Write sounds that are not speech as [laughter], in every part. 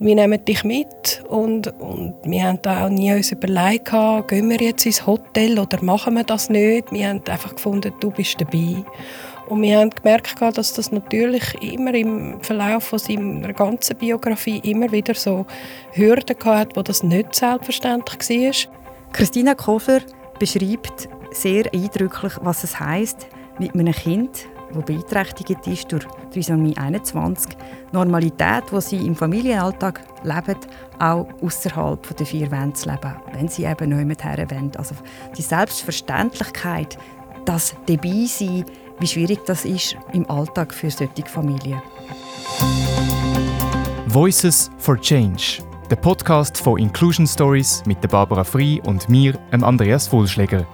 Wir nehmen dich mit und, und wir haben da auch nie uns überlegt, gehen wir jetzt ins Hotel oder machen wir das nicht. Wir haben einfach gefunden, du bist dabei. Und wir haben gemerkt, dass das natürlich immer im Verlauf von seiner ganzen Biografie immer wieder so Hürden hatte, wo das nicht selbstverständlich war. Christina Kofer beschreibt sehr eindrücklich, was es heißt, mit einem Kind, das beeinträchtigt ist durch Trisomie 21, Normalität, die sie im Familienalltag leben, auch außerhalb der vier Wände zu leben, wenn sie eben nicht mehr wollen. Also die Selbstverständlichkeit, das dabei sein, wie schwierig das ist im Alltag für solche Familien. Voices for Change, der Podcast von Inclusion Stories mit der Barbara Frei und mir, Andreas Wohlschläger.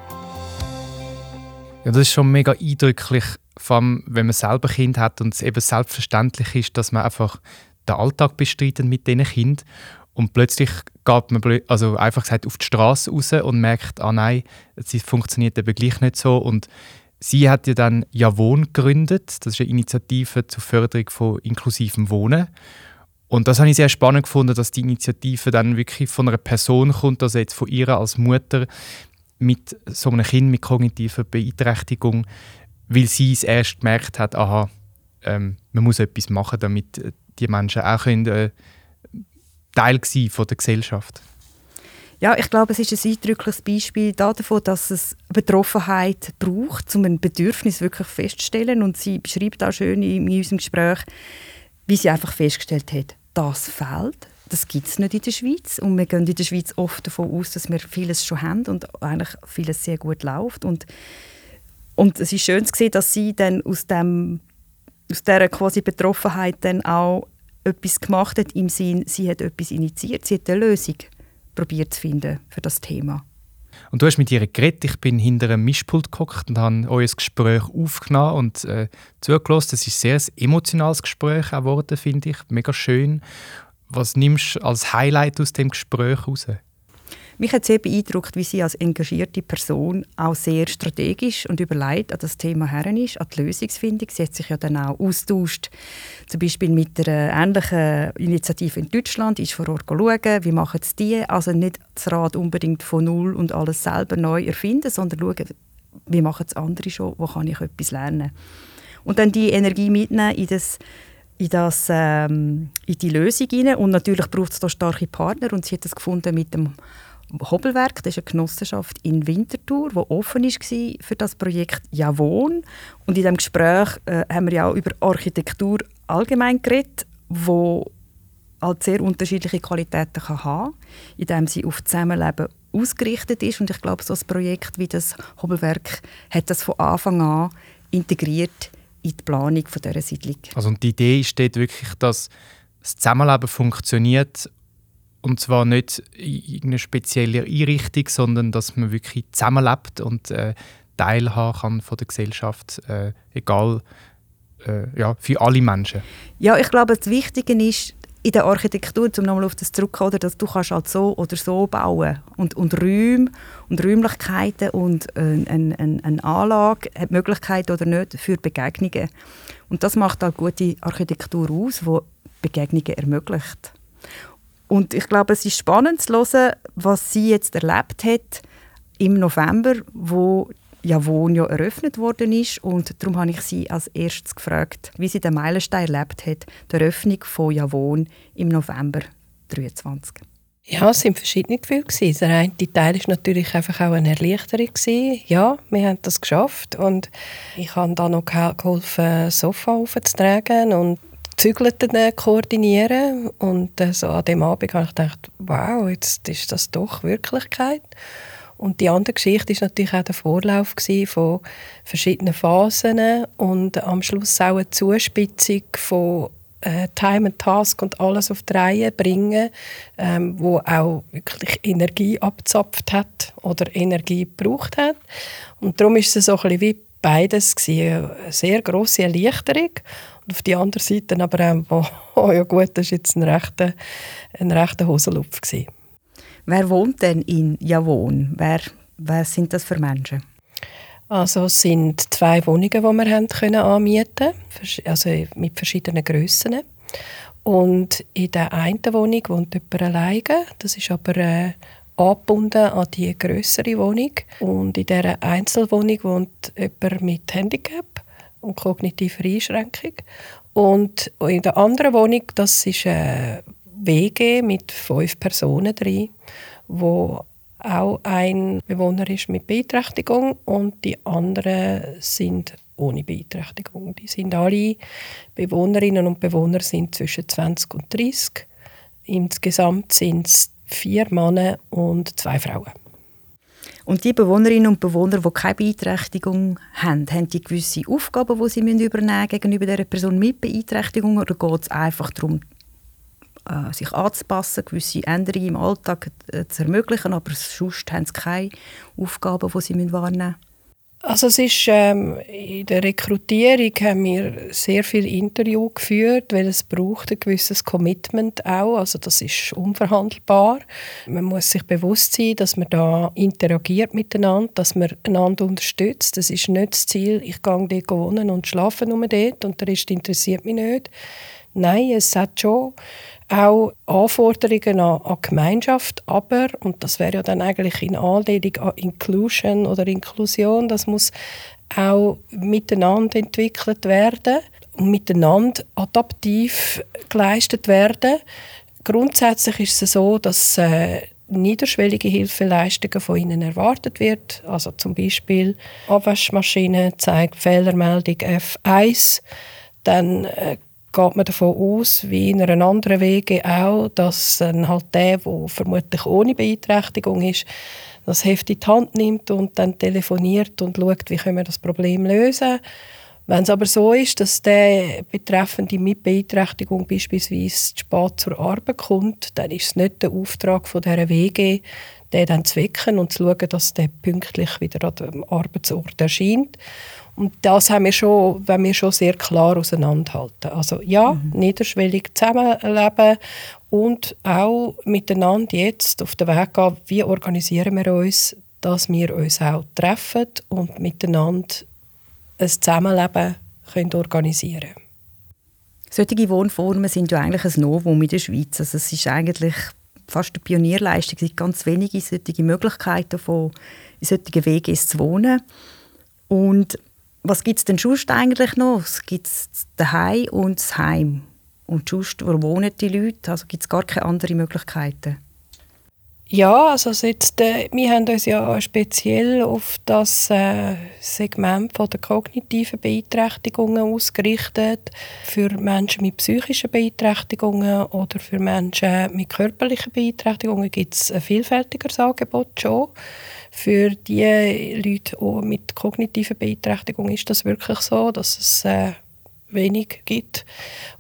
Ja, das ist schon mega eindrücklich, vor allem wenn man selber Kind hat und es eben selbstverständlich ist, dass man einfach den Alltag bestreitet mit diesen Kindern und plötzlich geht man also einfach gesagt auf die Straße raus und merkt, ah nein, es funktioniert eben gleich nicht so und Sie hat ja dann Jawohn gegründet. Das ist eine Initiative zur Förderung von inklusivem Wohnen. Und das habe ich sehr spannend gefunden, dass die Initiative dann wirklich von einer Person kommt, also jetzt von ihr als Mutter mit so einem Kind mit kognitiver Beeinträchtigung, weil sie es erst gemerkt hat, aha, ähm, man muss etwas machen, damit die Menschen auch können, äh, Teil sein von der Gesellschaft. Ja, ich glaube, es ist ein eindrückliches Beispiel davon, dass es Betroffenheit braucht, um ein Bedürfnis wirklich festzustellen. Und sie beschreibt auch schön in unserem Gespräch, wie sie einfach festgestellt hat, das fehlt. Das gibt es nicht in der Schweiz. Und wir gehen in der Schweiz oft davon aus, dass wir vieles schon haben und eigentlich vieles sehr gut läuft. Und, und es ist schön zu sehen, dass sie dann aus, dem, aus dieser quasi Betroffenheit dann auch etwas gemacht hat, im Sinn, sie hat etwas initiiert, sie hat eine Lösung probiert zu finden für das Thema. Und du hast mit ihr geredet. Ich bin hinter einem Mischpult geguckt und habe euer Gespräch aufgenommen und äh, zugelassen. Das ist ein sehr emotionales Gespräch geworden, finde ich. Mega schön. Was nimmst du als Highlight aus dem Gespräch heraus? Mich hat sehr beeindruckt, wie sie als engagierte Person auch sehr strategisch und überlegt an das Thema heran ist, an die Lösungsfindung. Sie hat sich ja dann auch austauscht, zum Beispiel mit einer ähnlichen Initiative in Deutschland, ist vor Ort schauen, wie machen es die. Also nicht das Rad unbedingt von Null und alles selber neu erfinden, sondern schauen, wie machen es andere schon, wo kann ich etwas lernen. Und dann die Energie mitnehmen in das in, das, ähm, in die Lösung hinein. Und natürlich braucht es da starke Partner und sie hat das gefunden mit dem Hobelwerk, das ist eine Genossenschaft in Winterthur, die offen war für das Projekt «Jawohn». Und in diesem Gespräch äh, haben wir ja auch über Architektur allgemein geredet, wo halt sehr unterschiedliche Qualitäten kann haben indem sie auf Zusammenleben ausgerichtet ist. Und ich glaube, so ein Projekt wie das Hobelwerk hat das von Anfang an integriert in die Planung dieser Siedlung. Also die Idee ist wirklich, dass das Zusammenleben funktioniert und zwar nicht in irgendeiner speziellen Einrichtung, sondern dass man wirklich zusammenlebt und äh, teilhaben kann von der Gesellschaft, äh, egal äh, ja, für alle Menschen. Ja, ich glaube, das Wichtige ist in der Architektur, um nochmal auf das zurückzukommen, dass du kannst halt so oder so bauen und, und Räume und Räumlichkeiten und äh, eine, eine, eine Anlage hat Möglichkeiten oder nicht für Begegnungen. Und das macht halt gute Architektur aus, die Begegnungen ermöglicht. Und ich glaube, es ist spannend zu hören, was sie jetzt erlebt hat im November, wo ja eröffnet worden ist. Und darum habe ich sie als erstes gefragt, wie sie den Meilenstein erlebt hat, die Eröffnung von Javon im November 2023. Ja, es waren verschiedene Gefühle. Der eine Teil war natürlich einfach auch eine Erleichterung. Ja, wir haben das geschafft und ich habe da noch geholfen, Sofa aufzutragen und Zügelten koordinieren und äh, so an dem Abend habe ich gedacht, wow, jetzt ist das doch Wirklichkeit. Und die andere Geschichte ist natürlich auch der Vorlauf von verschiedenen Phasen und am Schluss auch eine Zuspitzung von äh, Time and Task und alles auf die Reihe bringen, ähm, wo auch wirklich Energie abzapft hat oder Energie gebraucht hat. Und darum ist es so ein bisschen wie beides gewesen. eine sehr große Erleichterung und auf die andere Seite aber auch, [laughs] oh ja gut, das war jetzt ein rechter, ein rechter Hosenlupf. Gewesen. Wer wohnt denn in Javon? Wer, wer sind das für Menschen? Also es sind zwei Wohnungen, die wir haben können anmieten also mit verschiedenen Grössen. Und in der einen Wohnung wohnt jemand alleine. Das ist aber äh, angebunden an die größere Wohnung. Und in dieser Einzelwohnung wohnt jemand mit Handicap und kognitiver Einschränkung. Und in der anderen Wohnung, das ist eine WG mit fünf Personen drin, wo auch ein Bewohner ist mit Beeinträchtigung und die anderen sind ohne Beeinträchtigung. Die sind alle Bewohnerinnen und Bewohner sind zwischen 20 und 30. Insgesamt sind es vier Männer und zwei Frauen. Und die Bewohnerinnen und Bewohner, die keine Beeinträchtigung haben, haben die gewisse Aufgaben, die sie übernehmen müssen gegenüber dieser Person mit Beeinträchtigung oder geht es einfach darum, äh, sich anzupassen, gewisse Änderungen im Alltag äh, zu ermöglichen, aber sonst haben sie keine Aufgaben, die sie wahrnehmen müssen? Also es ist, ähm, in der Rekrutierung haben wir sehr viel Interview geführt, weil es braucht ein gewisses Commitment auch. Also das ist unverhandelbar. Man muss sich bewusst sein, dass man da interagiert miteinander, dass man einander unterstützt. Das ist nicht das Ziel, ich gehe dort wohnen und schlafe nur dort und der Rest interessiert mich nicht. Nein, es hat schon auch Anforderungen an, an Gemeinschaft, aber, und das wäre ja dann eigentlich in Anlehnung an Inclusion oder Inklusion, das muss auch miteinander entwickelt werden und miteinander adaptiv geleistet werden. Grundsätzlich ist es so, dass äh, niederschwellige Hilfeleistungen von ihnen erwartet wird. Also zum Beispiel Abwaschmaschine zeigt Fehlermeldung F1. Dann äh, geht man davon aus, wie in einer anderen Wege auch, dass dann halt der, der vermutlich ohne Beeinträchtigung ist, das Heft in die Hand nimmt und dann telefoniert und schaut, wie können wir das Problem lösen. Wenn es aber so ist, dass der Betreffende mit Beeinträchtigung beispielsweise spät zur Arbeit kommt, dann ist es nicht der Auftrag von dieser WG, den dann zu wecken und zu schauen, dass der pünktlich wieder an dem Arbeitsort erscheint. Und das haben wir schon, wenn wir schon sehr klar auseinanderhalten. Also ja, mhm. niederschwellig zusammenleben und auch miteinander jetzt auf den Weg gehen, wie organisieren wir uns, dass wir uns auch treffen und miteinander ein Zusammenleben können organisieren können. Solche Wohnformen sind ja eigentlich ein Novum in der Schweiz. Also es ist eigentlich fast eine Pionierleistung. Es gibt ganz wenige solche Möglichkeiten, von in solchen Wegen zu wohnen. Und was gibt es denn sonst eigentlich noch? Es gibt daheim und das Heim. Und sonst, wo wohnen die Leute? Also gibt es gar keine anderen Möglichkeiten? Ja, also jetzt, äh, wir haben uns ja speziell auf das äh, Segment von der kognitiven Beeinträchtigungen ausgerichtet. Für Menschen mit psychischen Beeinträchtigungen oder für Menschen mit körperlichen Beeinträchtigungen gibt es ein vielfältigeres Angebot schon. Für die Leute mit kognitiver Beeinträchtigung ist das wirklich so, dass es äh, wenig gibt.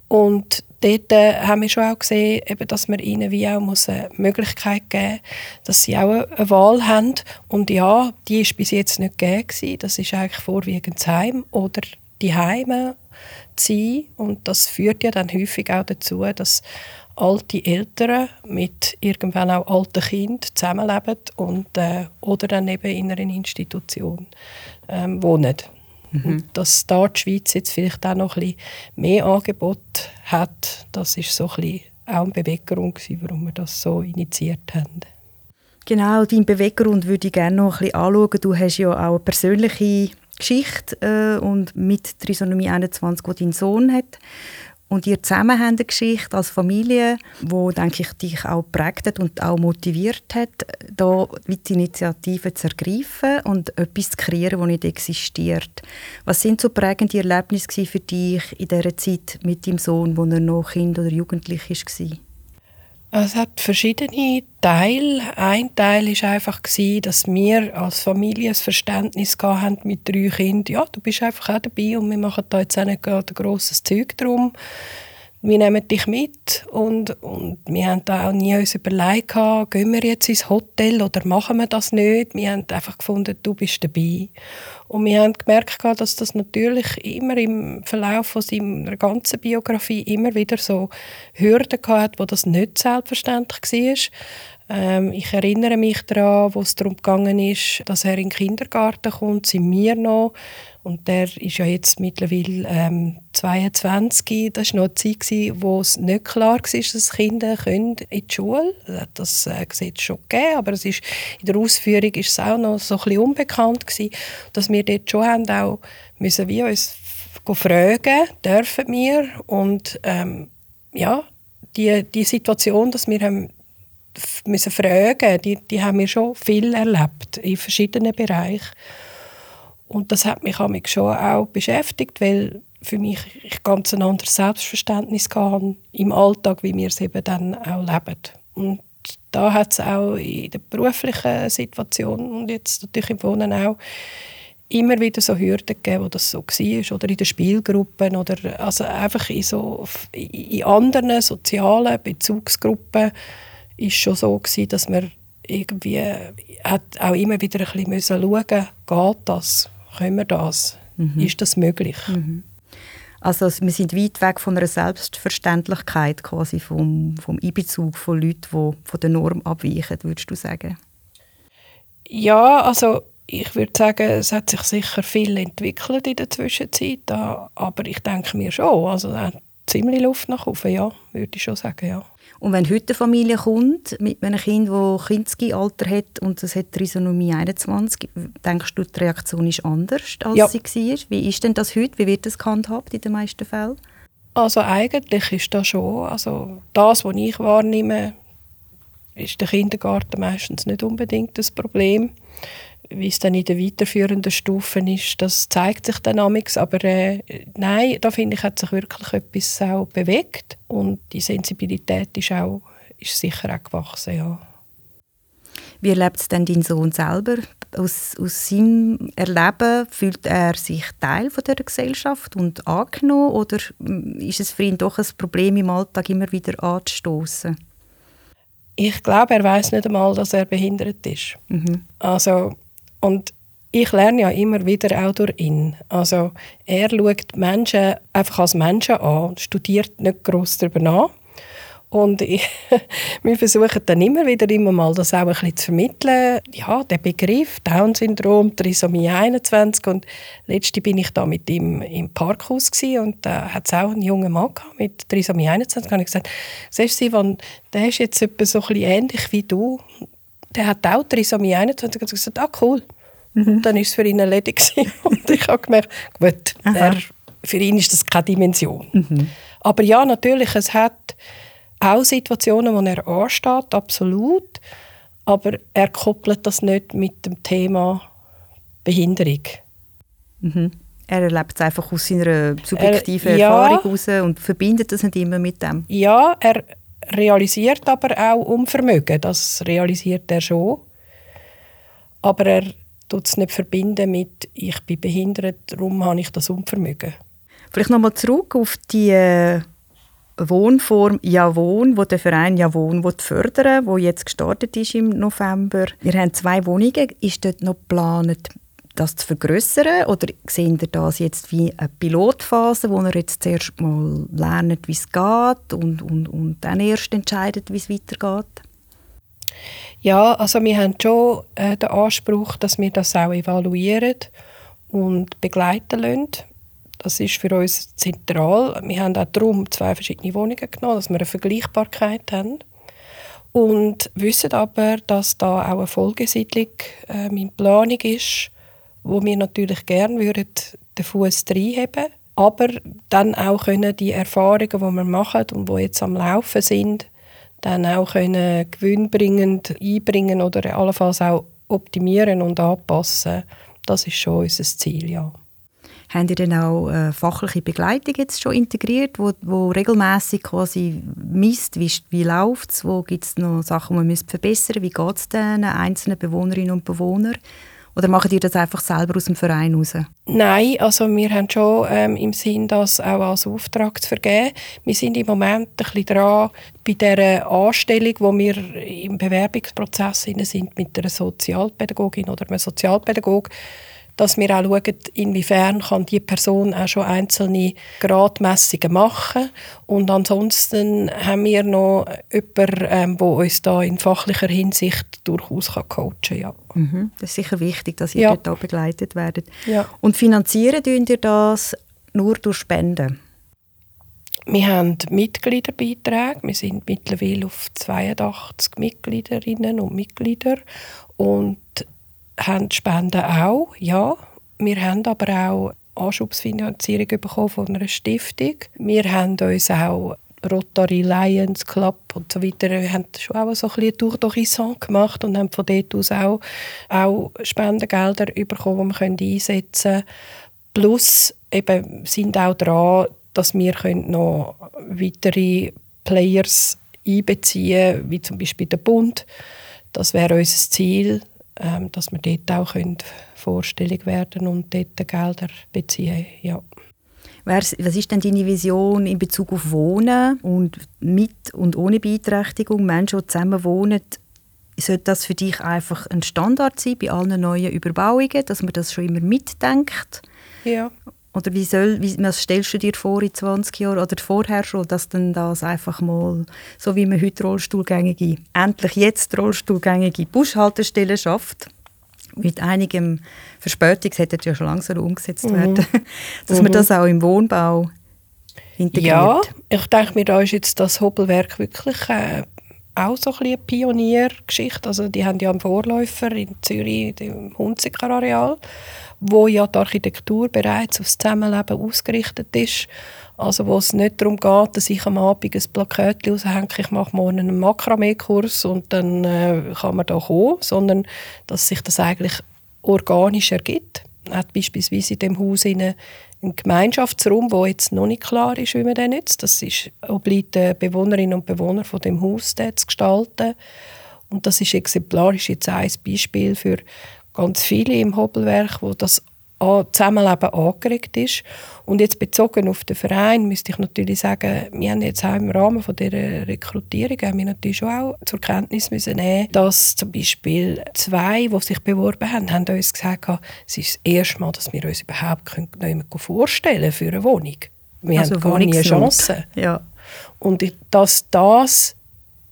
Und dort äh, haben wir schon auch gesehen, eben, dass man ihnen wie auch muss eine Möglichkeit geben muss, dass sie auch eine Wahl haben. Und ja, die ist bis jetzt nicht gegeben. Das ist eigentlich vorwiegend das Heim oder die Heime sein. Und das führt ja dann häufig auch dazu, dass alte Eltern mit irgendwann auch alten Kindern zusammenleben und, äh, oder dann eben in einer Institution ähm, wohnen. Mhm. Und dass da die Schweiz jetzt vielleicht auch noch ein bisschen mehr Angebot hat, das ist so ein bisschen auch ein Beweggrund, warum wir das so initiiert haben. Genau, deinen Beweggrund würde ich gerne noch ein bisschen anschauen. Du hast ja auch eine persönliche Geschichte äh, und mit Trisomie 21, die dein Sohn hat. Und ihr zusammen habt eine Geschichte als Familie, wo denke ich dich auch prägt hat und auch motiviert hat, da die Initiative zu ergreifen und etwas zu kreieren, das nicht existiert. Was sind so prägende Erlebnisse für dich in dieser Zeit mit deinem Sohn, wo er noch Kind oder Jugendlich war? Es hat verschiedene Teile. Ein Teil war einfach, dass wir als Familie ein Verständnis haben mit drei Kindern. Ja, du bist einfach auch dabei und wir machen da jetzt auch nicht gerade ein grosses Zeug drum. Wir nehmen dich mit und, und wir haben da auch nie uns überlegt, gehen wir jetzt ins Hotel oder machen wir das nicht. Wir haben einfach gefunden, du bist dabei. Und wir haben gemerkt, dass das natürlich immer im Verlauf von seiner ganzen Biografie immer wieder so Hürden hatte, wo das nicht selbstverständlich war. Ähm, ich erinnere mich daran, wo es darum ging, dass er in den Kindergarten kommt, sind wir noch Und der ist ja jetzt mittlerweile ähm, 22. Das war noch eine Zeit, wo es nicht klar war, dass Kinder in die Schule können. Das äh, sieht schon gegeben, aber es ist, in der Ausführung ist es auch noch so ein bisschen unbekannt gewesen, dass wir dort schon haben auch müssen wir uns fragen, dürfen wir und ähm, ja, die, die Situation, dass wir haben müssen fragen, die, die haben wir schon viel erlebt in verschiedenen Bereichen. Und das hat mich schon auch beschäftigt, weil für mich ich ganz ein anderes Selbstverständnis hatte im Alltag, wie wir es eben dann auch leben. Und da hat es auch in der beruflichen Situation und jetzt natürlich im Wohnen auch immer wieder so Hürden gegeben, wo das so war. Oder in den Spielgruppen oder also einfach in, so, in anderen sozialen Bezugsgruppen ist schon so gewesen, dass man irgendwie hat auch immer wieder ein bisschen müssen schauen geht das, können wir das, mhm. ist das möglich? Mhm. Also wir sind weit weg von einer Selbstverständlichkeit quasi vom, vom Einbezug von Leuten, die von der Norm abweichen, würdest du sagen? Ja, also ich würde sagen, es hat sich sicher viel entwickelt in der Zwischenzeit, aber ich denke mir schon, also ziemlich Luft nach oben, ja, würde ich schon sagen, ja. Und wenn heute eine Familie kommt mit einem Kind, das Kinski-Alter hat und es hat Trisomie 21, denkst du, die Reaktion ist anders, als ja. sie war? Wie ist denn das heute? Wie wird das gehandhabt in den meisten Fällen? Also eigentlich ist das schon, also das, was ich wahrnehme, ist der Kindergarten meistens nicht unbedingt das Problem wie es dann in den weiterführenden Stufen ist, das zeigt sich dann amigs. Aber äh, nein, da finde ich, hat sich wirklich etwas auch bewegt und die Sensibilität ist auch ist sicher auch gewachsen, ja. Wie erlebt es denn dein Sohn selber? Aus, aus seinem Erleben fühlt er sich Teil von der Gesellschaft und angenommen oder hm, ist es für ihn doch ein Problem im Alltag immer wieder anzustoßen? Ich glaube, er weiß nicht einmal, dass er behindert ist. Mhm. Also und ich lerne ja immer wieder auch durch ihn. Also er schaut Menschen einfach als Menschen an, studiert nicht gross darüber nach. Und ich, [laughs] wir versuchen dann immer wieder immer mal das auch ein bisschen zu vermitteln. Ja, der Begriff Down-Syndrom, Trisomie 21 und letzte bin ich da mit ihm im Parkhaus und da hat es auch einen jungen Mann mit Trisomie 21. Da habe ich gesagt, siehst du, Sivan, der ist jetzt etwa so ein bisschen ähnlich wie du. Der hat auch Trisomie 21 und gesagt, ah cool. Mhm. Dann war es für ihn erledigt. [laughs] und ich habe gemerkt, gut, er, für ihn ist das keine Dimension. Mhm. Aber ja, natürlich, es hat auch Situationen, wo er ansteht, absolut. Aber er koppelt das nicht mit dem Thema Behinderung. Mhm. Er erlebt es einfach aus seiner subjektiven er, ja, Erfahrung heraus und verbindet das nicht immer mit dem. Ja, er realisiert aber auch Unvermögen. Das realisiert er schon. Aber er tut es nicht verbinden mit «ich bin behindert, darum habe ich das Unvermögen». Vielleicht nochmal zurück auf die äh, Wohnform «Ja Wohn», wo der Verein «Ja Wohn» fördern wo jetzt gestartet ist im November. Wir haben zwei Wohnungen. Ist dort noch geplant, das zu vergrößern oder sehen ihr das jetzt wie eine Pilotphase, wo ihr jetzt zuerst mal lernt, wie es geht und, und, und dann erst entscheidet, wie es weitergeht? Ja, also wir haben schon äh, den Anspruch, dass wir das auch evaluieren und begleiten lassen. Das ist für uns zentral. Wir haben auch darum zwei verschiedene Wohnungen genommen, dass wir eine Vergleichbarkeit haben. Und wissen aber, dass da auch eine Folgesiedlung äh, in Planung ist, wo wir natürlich gerne würden den Fuß reinheben aber dann auch können die Erfahrungen, die wir machen und die jetzt am Laufen sind, dann auch können gewinnbringend einbringen oder allenfalls auch optimieren und anpassen. Das ist schon unser Ziel, ja. Haben ihr denn auch äh, fachliche Begleitung jetzt schon integriert, wo, wo regelmäßig quasi misst, wie, wie läuft es, wo gibt es noch Sachen, die man verbessern müsste, wie geht es den einzelnen Bewohnerinnen und Bewohnern? Oder macht ihr das einfach selber aus dem Verein raus? Nein, also wir haben schon ähm, im Sinn, das auch als Auftrag zu vergeben. Wir sind im Moment ein bisschen dran bei der Anstellung, wo wir im Bewerbungsprozess sind mit einer Sozialpädagogin oder einem Sozialpädagog, dass wir auch schauen, inwiefern kann die Person auch schon einzelne Gradmessungen machen und ansonsten haben wir noch jemanden, ähm, der uns da in fachlicher Hinsicht durchaus kann coachen kann. Ja. Mhm. Das ist sicher wichtig, dass ihr ja. dort begleitet werdet. Ja. Und finanzieren ihr das nur durch Spenden? Wir haben Mitgliederbeiträge. Wir sind mittlerweile auf 82 Mitgliederinnen und Mitglieder und haben Spenden auch, ja. Wir haben aber auch Anschubsfinanzierung bekommen von einer Stiftung. Wir haben uns auch Rotary Lions Club und so weiter. Wir haben schon auch so ein bisschen Tour d'Horizon gemacht und haben von dort aus auch, auch Spendengelder bekommen, die wir einsetzen können. Plus eben sind auch dran, dass wir noch weitere Players einbeziehen können, wie zum Beispiel der Bund. Das wäre unser Ziel, ähm, dass wir dort auch vorstellig werden und dort Gelder beziehen ja. Was ist denn deine Vision in Bezug auf Wohnen und mit und ohne Beeinträchtigung? Menschen, die zusammen wohnen, sollte das für dich einfach ein Standard sein bei allen neuen Überbauungen, dass man das schon immer mitdenkt? Ja. Oder wie soll, wie, was stellst du dir vor in 20 Jahren oder vorher schon, dass dann das einfach mal, so wie man heute Rollstuhlgängige, endlich jetzt Rollstuhlgängige Bushaltestellen schafft, mit einigem Verspätung, das hätte ja schon langsam umgesetzt mhm. werden, [laughs] dass mhm. man das auch im Wohnbau integriert. Ja, ich denke mir, da ist jetzt das Hobelwerk wirklich äh, auch so ein eine Pioniergeschichte. Also die haben ja einen Vorläufer in Zürich, im Hunziker-Areal, wo ja die Architektur bereits aufs Zusammenleben ausgerichtet ist. Also wo es nicht darum geht, dass ich am Abend ein Plakat raushänge, ich mache morgen einen Makramee-Kurs und dann äh, kann man da kommen, sondern dass sich das eigentlich organisch ergibt. Hat beispielsweise in dem Haus einen Gemeinschaftsraum, wo jetzt noch nicht klar ist, wie man den nutzt. Das ist obliegt den Bewohnerinnen und Bewohnern von dem Haus zu gestalten. Und das ist exemplarisch jetzt ein Beispiel für ganz viele im Hobelwerk, wo das Zusammenleben angeregt ist. Und jetzt bezogen auf den Verein müsste ich natürlich sagen, wir haben jetzt auch im Rahmen von dieser Rekrutierung haben wir natürlich schon auch zur Kenntnis müssen nehmen, dass zum Beispiel zwei, die sich beworben haben, haben uns gesagt, es ist das erste Mal, dass wir uns überhaupt nicht vorstellen für eine Wohnung. Wir also haben gar nie eine Chance. Ja. Und dass das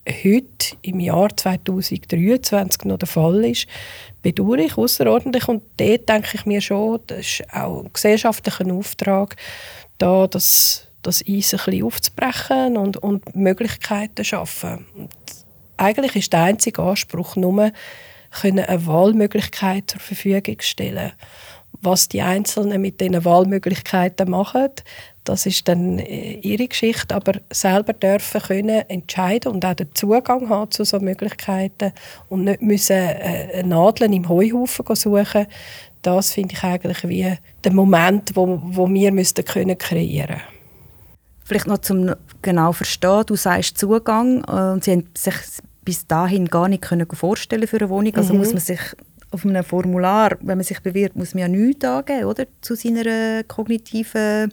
heute im Jahr 2023 noch der Fall ist, bedauere ich außerordentlich. Und dort denke ich mir schon, das ist auch ein gesellschaftlicher Auftrag, da das, das Eis ein bisschen aufzubrechen und, und Möglichkeiten zu schaffen. Und eigentlich ist der einzige Anspruch nur, können eine Wahlmöglichkeit zur Verfügung stellen. Was die Einzelnen mit diesen Wahlmöglichkeiten machen, das ist dann äh, ihre Geschichte, aber selber dürfen können entscheiden und auch den Zugang haben zu solchen Möglichkeiten und nicht müssen äh, Nadeln im Heuhaufen suchen. Das finde ich eigentlich wie der Moment, wo, wo wir müssten können kreieren. Vielleicht noch zum genau verstehen. Du sagst Zugang äh, und sie haben sich bis dahin gar nicht können vorstellen für eine Wohnung. Also mhm. muss man sich auf einem Formular, wenn man sich bewirbt, muss man ja nichts angeben, oder? Zu seiner kognitiven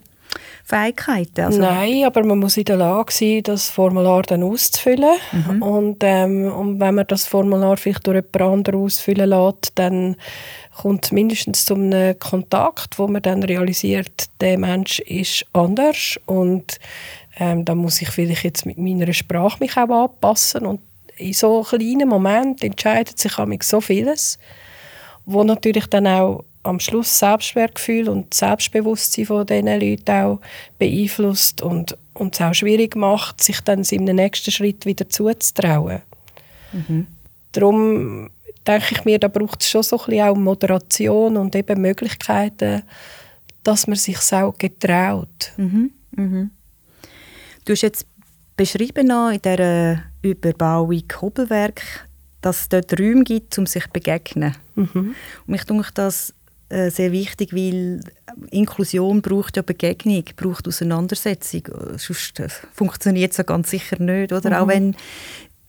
Fähigkeiten? Also Nein, aber man muss in der Lage sein, das Formular dann auszufüllen. Mhm. Und, ähm, und wenn man das Formular vielleicht durch jemand anderen ausfüllen lässt, dann kommt es mindestens zu einem Kontakt, wo man dann realisiert, der Mensch ist anders und ähm, da muss ich vielleicht jetzt mit meiner Sprache mich auch anpassen und in so kleinen Momenten entscheidet sich so vieles, wo natürlich dann auch am Schluss Selbstwertgefühl und Selbstbewusstsein von diesen Leuten auch beeinflusst und, und es auch schwierig macht, sich dann im nächsten Schritt wieder zuzutrauen. Mhm. Darum denke ich mir, da braucht es schon so ein bisschen auch Moderation und eben Möglichkeiten, dass man sich auch getraut. Mhm. Mhm. Du hast jetzt beschrieben in dieser Überbauung Hobelwerk, dass es dort Räume gibt, um sich zu begegnen. Mhm. Und ich denke, das äh, sehr wichtig, weil Inklusion braucht ja Begegnung, braucht Auseinandersetzung. Sonst äh, funktioniert es ja ganz sicher nicht. Oder? Mhm. Auch wenn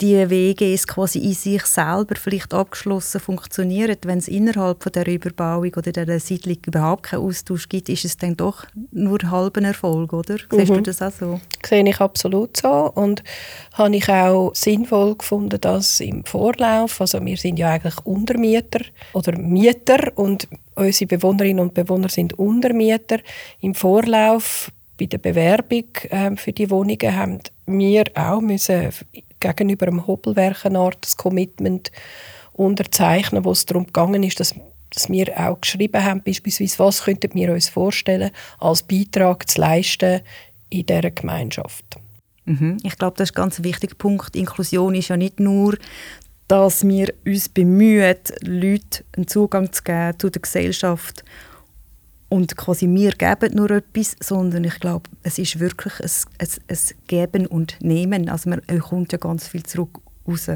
die Wege ist quasi in sich selber vielleicht abgeschlossen funktionieren, wenn es innerhalb von der Überbauung oder der Siedlung überhaupt keinen Austausch gibt, ist es dann doch nur halben Erfolg, oder? Siehst mhm. du das auch so? Sehe ich absolut so und habe ich auch sinnvoll gefunden, dass im Vorlauf, also wir sind ja eigentlich Untermieter oder Mieter und unsere Bewohnerinnen und Bewohner sind Untermieter. Im Vorlauf bei der Bewerbung äh, für die Wohnungen haben wir auch müssen gegenüber dem Hobelwerkenort das Commitment unterzeichnen, wo es darum gegangen ist, dass, dass wir auch geschrieben haben, beispielsweise, was könnten wir uns vorstellen, als Beitrag zu leisten in dieser Gemeinschaft. Mhm. Ich glaube, das ist ein ganz wichtiger Punkt. Inklusion ist ja nicht nur, dass wir uns bemühen, Leuten einen Zugang zu geben zu der Gesellschaft und quasi wir geben nur etwas, sondern ich glaube, es ist wirklich ein, ein, ein Geben und Nehmen. Also man kommt ja ganz viel zurück raus,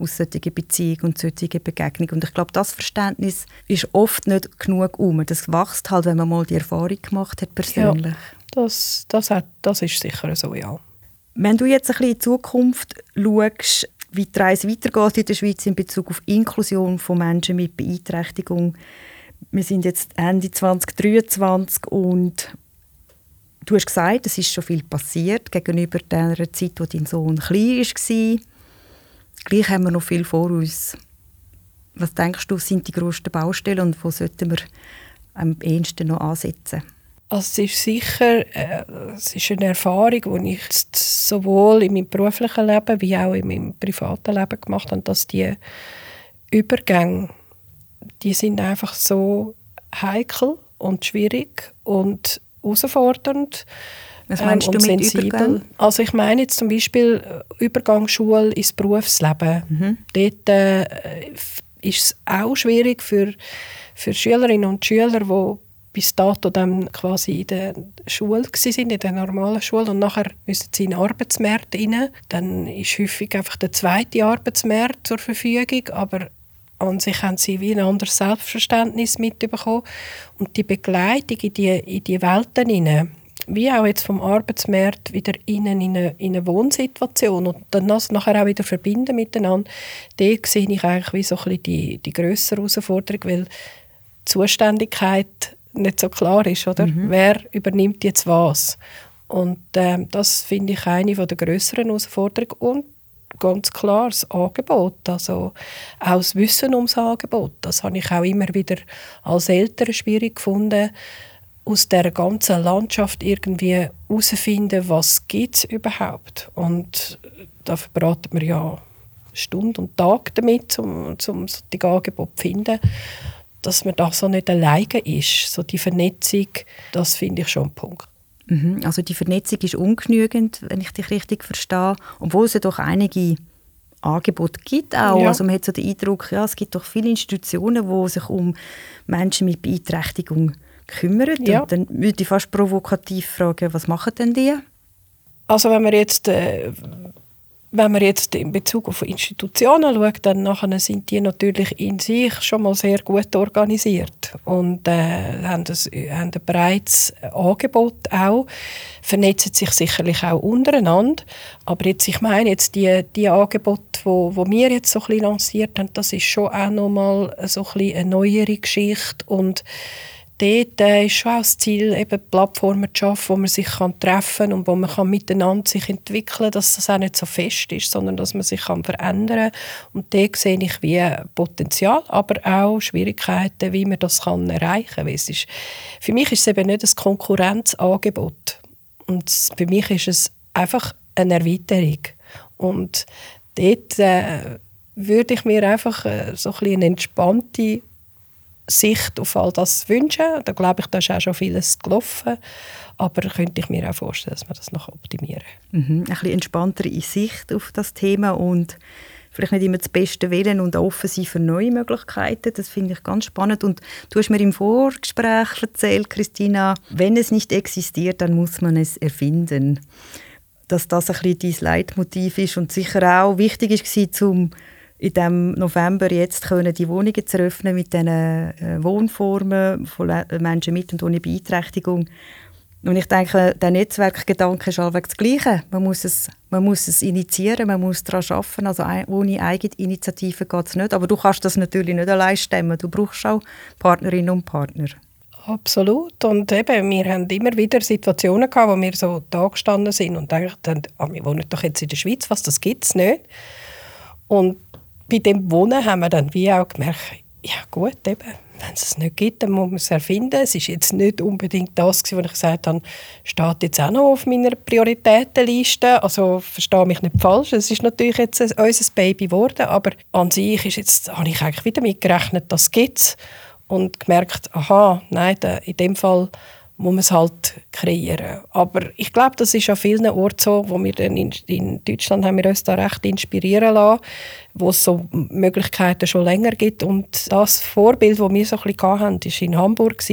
aus solchen Beziehungen und solchen Begegnungen. Und ich glaube, das Verständnis ist oft nicht genug um. Das wächst halt, wenn man mal die Erfahrung gemacht hat, persönlich. Ja, das, das, hat, das ist sicher so, ja. Wenn du jetzt ein bisschen in die Zukunft schaust, wie die Reise weitergeht in der Schweiz in Bezug auf Inklusion von Menschen mit Beeinträchtigung, wir sind jetzt Ende 2023 und du hast gesagt, es ist schon viel passiert gegenüber der Zeit, wo dein Sohn klein war. Gleich haben wir noch viel vor uns. Was denkst du, sind die grössten Baustellen und wo sollten wir am ehesten noch ansetzen? Also es ist sicher äh, es ist eine Erfahrung, die ich sowohl in meinem beruflichen Leben wie auch in meinem privaten Leben gemacht habe, dass die Übergänge die sind einfach so heikel und schwierig und herausfordernd. Was meinst ähm, du mit sensibel. Übergang? Also ich meine jetzt zum Beispiel äh, Übergangsschule ins Berufsleben. Mhm. Dort äh, ist es auch schwierig für, für Schülerinnen und Schüler, die bis dato dann quasi in der Schule sind, in der normalen Schule und nachher müssen sie in den Arbeitsmarkt rein. Dann ist häufig einfach der zweite Arbeitsmarkt zur Verfügung, aber an sich haben sie wie ein anderes Selbstverständnis mitbekommen. Und die Begleitung in die, in die Welten hinein, wie auch jetzt vom Arbeitsmarkt wieder in eine, in eine Wohnsituation und dann das nachher auch wieder verbinden miteinander, da sehe ich eigentlich wie so ein bisschen die, die grössere Herausforderung, weil die Zuständigkeit nicht so klar ist, oder? Mhm. Wer übernimmt jetzt was? Und ähm, das finde ich eine der grösseren Herausforderungen und ganz klar das Angebot, also auch das Wissen ums Angebot. Das habe ich auch immer wieder als Eltern schwierig gefunden, aus der ganzen Landschaft irgendwie herauszufinden, was gibt es überhaupt. Und da verbraten wir ja Stunden und Tage damit, um, um die Angebote zu finden. Dass man da so nicht alleine ist, so die Vernetzung, das finde ich schon ein Punkt. Mhm. Also die Vernetzung ist ungenügend, wenn ich dich richtig verstehe, obwohl es ja doch einige Angebote gibt auch. Ja. Also man hat so den Eindruck, ja, es gibt doch viele Institutionen, die sich um Menschen mit Beeinträchtigung kümmern. Ja. Und dann würde ich fast provokativ fragen, was machen denn die? Also wenn wir jetzt äh, wenn man jetzt in Bezug auf Institutionen schaut, dann nachher sind die natürlich in sich schon mal sehr gut organisiert. Und äh, haben, das, haben ein breites Angebot auch, vernetzen sich sicherlich auch untereinander, aber jetzt, ich meine jetzt die, die Angebote, wo, wo wir jetzt so ein bisschen lanciert haben, das ist schon auch nochmal so ein bisschen eine neuere Geschichte. Und dort äh, ist schon auch das Ziel, eben Plattformen zu schaffen, wo man sich kann treffen kann und wo man kann miteinander sich entwickeln kann, dass das auch nicht so fest ist, sondern dass man sich kann verändern kann. Und da sehe ich wie Potenzial, aber auch Schwierigkeiten, wie man das kann erreichen kann. Ist, für mich ist es eben nicht ein Konkurrenzangebot. Und für mich ist es einfach eine Erweiterung. Und dort äh, würde ich mir einfach äh, so ein eine entspannte Sicht auf all das wünschen. Da glaube ich, da ist auch schon vieles gelaufen. Aber könnte ich mir auch vorstellen, dass wir das noch optimieren. Mhm. Ein bisschen entspanntere Sicht auf das Thema und vielleicht nicht immer das Beste wählen und offen sein für neue Möglichkeiten. Das finde ich ganz spannend. Und du hast mir im Vorgespräch erzählt, Christina, wenn es nicht existiert, dann muss man es erfinden. Dass das ein bisschen dein Leitmotiv ist und sicher auch wichtig war, um in dem November jetzt können die Wohnungen zu eröffnen mit diesen äh, Wohnformen von Menschen mit und ohne Beeinträchtigung. Und ich denke, der Netzwerkgedanke ist allweg das Gleiche. Man muss es, man muss es initiieren, man muss daran arbeiten. Also ohne Eigeninitiative geht es nicht. Aber du kannst das natürlich nicht allein stemmen. Du brauchst auch Partnerinnen und Partner. Absolut. Und eben, wir haben immer wieder Situationen gehabt, wo wir so da gestanden sind und dachten, ah, wir wohnen doch jetzt in der Schweiz, was, das gibt es nicht. Und bei dem Wohnen haben wir dann wie auch gemerkt, ja gut, eben, wenn es es nicht gibt, dann muss man es erfinden. Es ist jetzt nicht unbedingt das, was ich gesagt habe, steht jetzt auch noch auf meiner Prioritätenliste. Also verstehe mich nicht falsch, es ist natürlich jetzt unser Baby geworden, aber an sich ist jetzt, habe ich eigentlich wieder mitgerechnet, dass es gibt und gemerkt, aha, nein, in dem Fall muss man es halt kreieren. Aber ich glaube, das ist an vielen Orten so, wo wir dann in, in, Deutschland haben wir uns da recht inspirieren lassen, wo es so Möglichkeiten schon länger gibt. Und das Vorbild, das wir so ein bisschen hatten, war in Hamburg.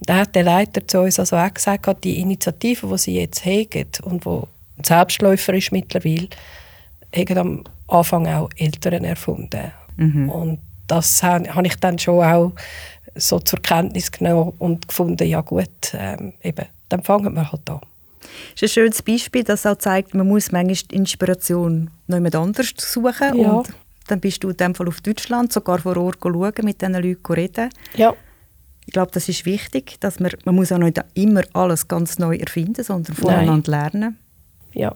Da hat der Leiter zu uns also auch gesagt, die Initiative, die sie jetzt haben und die Selbstläufer ist mittlerweile, haben am Anfang auch Eltern erfunden. Mhm. Und das habe ich dann schon auch so zur Kenntnis genommen und gefunden, ja gut, ähm, eben, dann fangen wir halt an. Das ist ein schönes Beispiel, das auch zeigt, man muss manchmal Inspiration noch jemand anders suchen ja. und dann bist du in dem Fall auf Deutschland, sogar vor Ort schauen, mit diesen Leuten reden. Ja. Ich glaube, das ist wichtig, dass man, man muss auch nicht immer alles ganz neu erfinden, sondern voneinander lernen. Ja.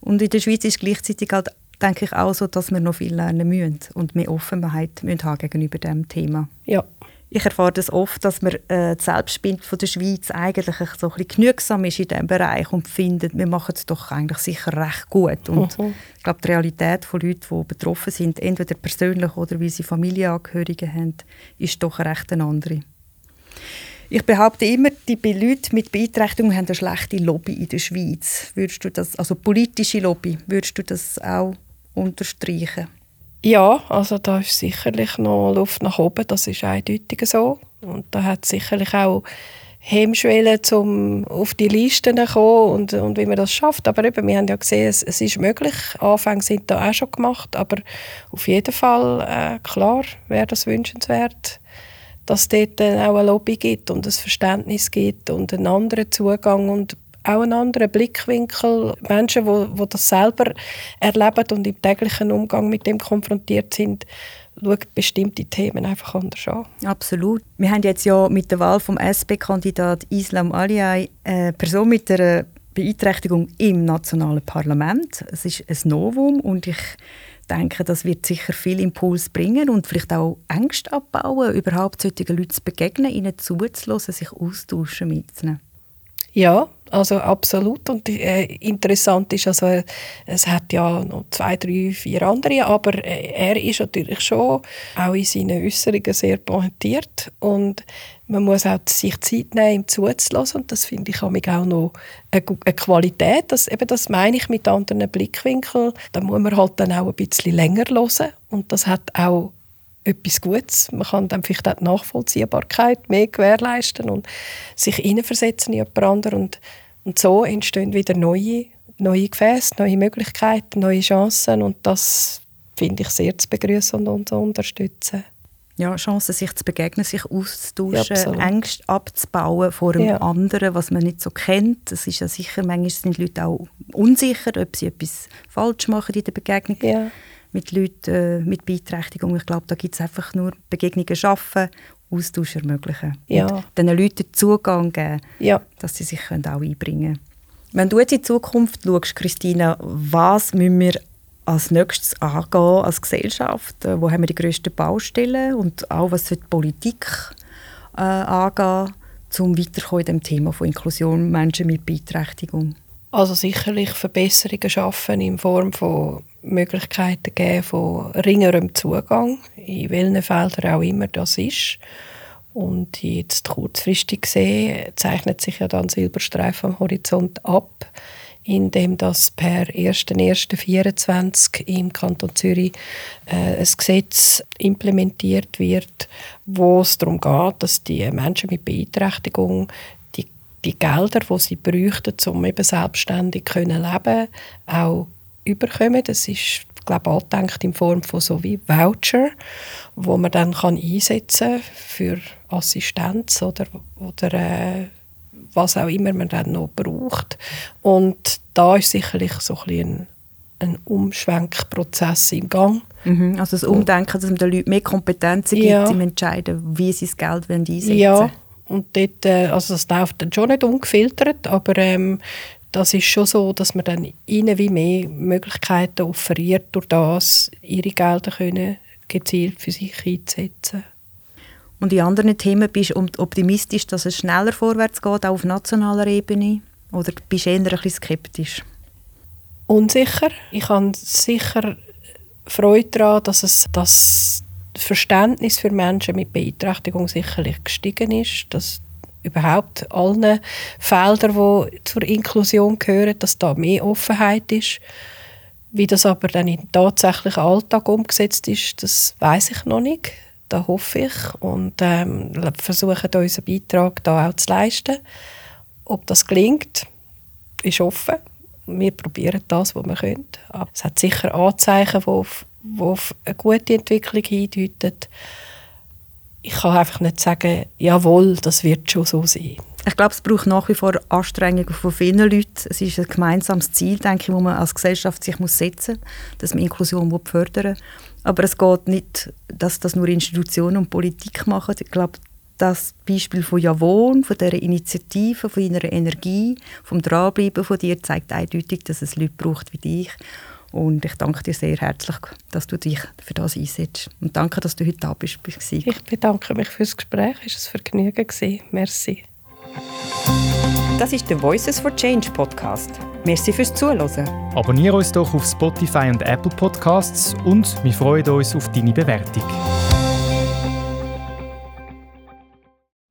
Und in der Schweiz ist gleichzeitig halt, denke ich, auch so, dass wir noch viel lernen müssen und mehr Offenheit müssen haben gegenüber dem Thema. Ja. Ich erfahre das oft, dass man äh, das Selbstbild von der Schweiz eigentlich so ein bisschen genügsam ist in diesem Bereich und findet, wir machen es doch eigentlich sicher recht gut. Und mhm. ich glaube, die Realität von Leuten, die betroffen sind, entweder persönlich oder weil sie Familienangehörige haben, ist doch recht eine andere. Ich behaupte immer, die Leute mit Beeinträchtigungen haben eine schlechte Lobby in der Schweiz. Würdest du das, also politische Lobby, würdest du das auch unterstreichen? Ja, also da ist sicherlich noch Luft nach oben, das ist eindeutig so. Und da hat sicherlich auch Hemmschwellen, um auf die Listen zu kommen und, und wie man das schafft. Aber eben, wir haben ja gesehen, es, es ist möglich. Anfänge sind da auch schon gemacht, aber auf jeden Fall, äh, klar, wäre das wünschenswert, dass es dort auch eine Lobby gibt und ein Verständnis gibt und einen anderen Zugang und auch einen anderen Blickwinkel. Menschen, die, die das selber erleben und im täglichen Umgang mit dem konfrontiert sind, schauen bestimmte Themen einfach anders an. Absolut. Wir haben jetzt ja mit der Wahl vom SP-Kandidat Islam Aliay eine Person mit einer Beeinträchtigung im nationalen Parlament. Es ist ein Novum und ich denke, das wird sicher viel Impuls bringen und vielleicht auch Ängste abbauen, überhaupt solchen Leuten zu begegnen, ihnen zuzulassen, sich austauschen mit ihnen. Ja, also absolut. Und äh, interessant ist, also, es hat ja noch zwei, drei, vier andere, aber äh, er ist natürlich schon auch in seinen Äußerungen sehr pointiert. Und man muss auch sich Zeit nehmen, ihm zuzulassen. Und das finde ich auch noch eine, eine Qualität. Das, eben das meine ich mit anderen Blickwinkeln. Da muss man halt dann auch ein bisschen länger hören. Und das hat auch etwas Gutes. Man kann dann vielleicht auch die Nachvollziehbarkeit mehr gewährleisten und sich in jemand anderen. Und, und so entstehen wieder neue, neue Gefäße, neue Möglichkeiten, neue Chancen und das finde ich sehr zu begrüßen und zu unterstützen. Ja, Chancen, sich zu begegnen, sich auszutauschen, ja, Ängste abzubauen vor einem ja. anderen, was man nicht so kennt. Es ist ja sicher, manchmal sind Leute auch unsicher, ob sie etwas falsch machen in der Begegnung. Ja mit Leuten äh, mit Beeinträchtigung. Ich glaube, da gibt es einfach nur Begegnungen schaffen, Austausch ermöglichen. Ja. Und den Leuten Zugang geben, ja. dass sie sich können auch einbringen können. Wenn du jetzt in die Zukunft schaust, Christina, was müssen wir als nächstes angehen als Gesellschaft? Äh, wo haben wir die grössten Baustellen? Und auch, was die Politik äh, angehen, um weiterzukommen in dem Thema von Inklusion Menschen mit Beeinträchtigung? Also sicherlich Verbesserungen schaffen in Form von Möglichkeiten geben von ringerem Zugang, in welchen Feldern auch immer das ist. Und jetzt kurzfristig gesehen zeichnet sich ja dann Silberstreif am Horizont ab, indem das per 1.1.24 im Kanton Zürich äh, ein Gesetz implementiert wird, wo es darum geht, dass die Menschen mit Beeinträchtigung die Gelder, die sie bräuchten, um eben selbstständig zu leben, auch überkommen. Das ist glaube angedenkt in Form von so wie Voucher, wo man dann kann einsetzen für Assistenz oder, oder äh, was auch immer man dann noch braucht. Und da ist sicherlich so ein, ein, Umschwenkprozess im Gang. Mhm, also das Umdenken, dass man den Leuten mehr Kompetenzen gibt, ja. im Entscheiden, wie sie das Geld einsetzen wollen. Ja, und dort, äh, also das läuft dann schon nicht ungefiltert, aber ähm, das ist schon so, dass man dann ihnen wie mehr Möglichkeiten offeriert, durch das ihre Gelder können gezielt für sich einzusetzen. Und in anderen Themen bist du optimistisch, dass es schneller vorwärts geht, auch auf nationaler Ebene? Oder bist du eher ein bisschen skeptisch? Unsicher. Ich habe sicher Freude daran, dass es das Verständnis für Menschen mit Beeinträchtigung sicherlich gestiegen ist, dass überhaupt allen Feldern, die zur Inklusion gehören, dass da mehr Offenheit ist. Wie das aber dann im tatsächlichen Alltag umgesetzt ist, das weiß ich noch nicht. Da hoffe ich und ähm, versuchen unseren Beitrag da auch zu leisten. Ob das gelingt, ist offen. Wir probieren das, was wir können. Aber es hat sicher Anzeichen, die auf, die auf eine gute Entwicklung hindeuten ich kann einfach nicht sagen, jawohl, das wird schon so sein. Ich glaube, es braucht nach wie vor Anstrengungen von vielen Leuten. Es ist ein gemeinsames Ziel, denke ich, das man als Gesellschaft sich setzen muss, dass man Inklusion fördern will. Aber es geht nicht, dass das nur Institutionen und Politik machen. Ich glaube, das Beispiel von Javon, von dieser Initiative, von ihrer Energie, vom Dranbleiben von dir, zeigt eindeutig, dass es Leute braucht wie dich. Und ich danke dir sehr herzlich, dass du dich für das einsetzt. Und danke, dass du heute da bist. Ich bedanke mich für das Gespräch. Es war ein Vergnügen. Merci. Das ist der Voices for Change Podcast. Merci fürs Zuhören. Abonniere uns doch auf Spotify und Apple Podcasts und wir freuen uns auf deine Bewertung.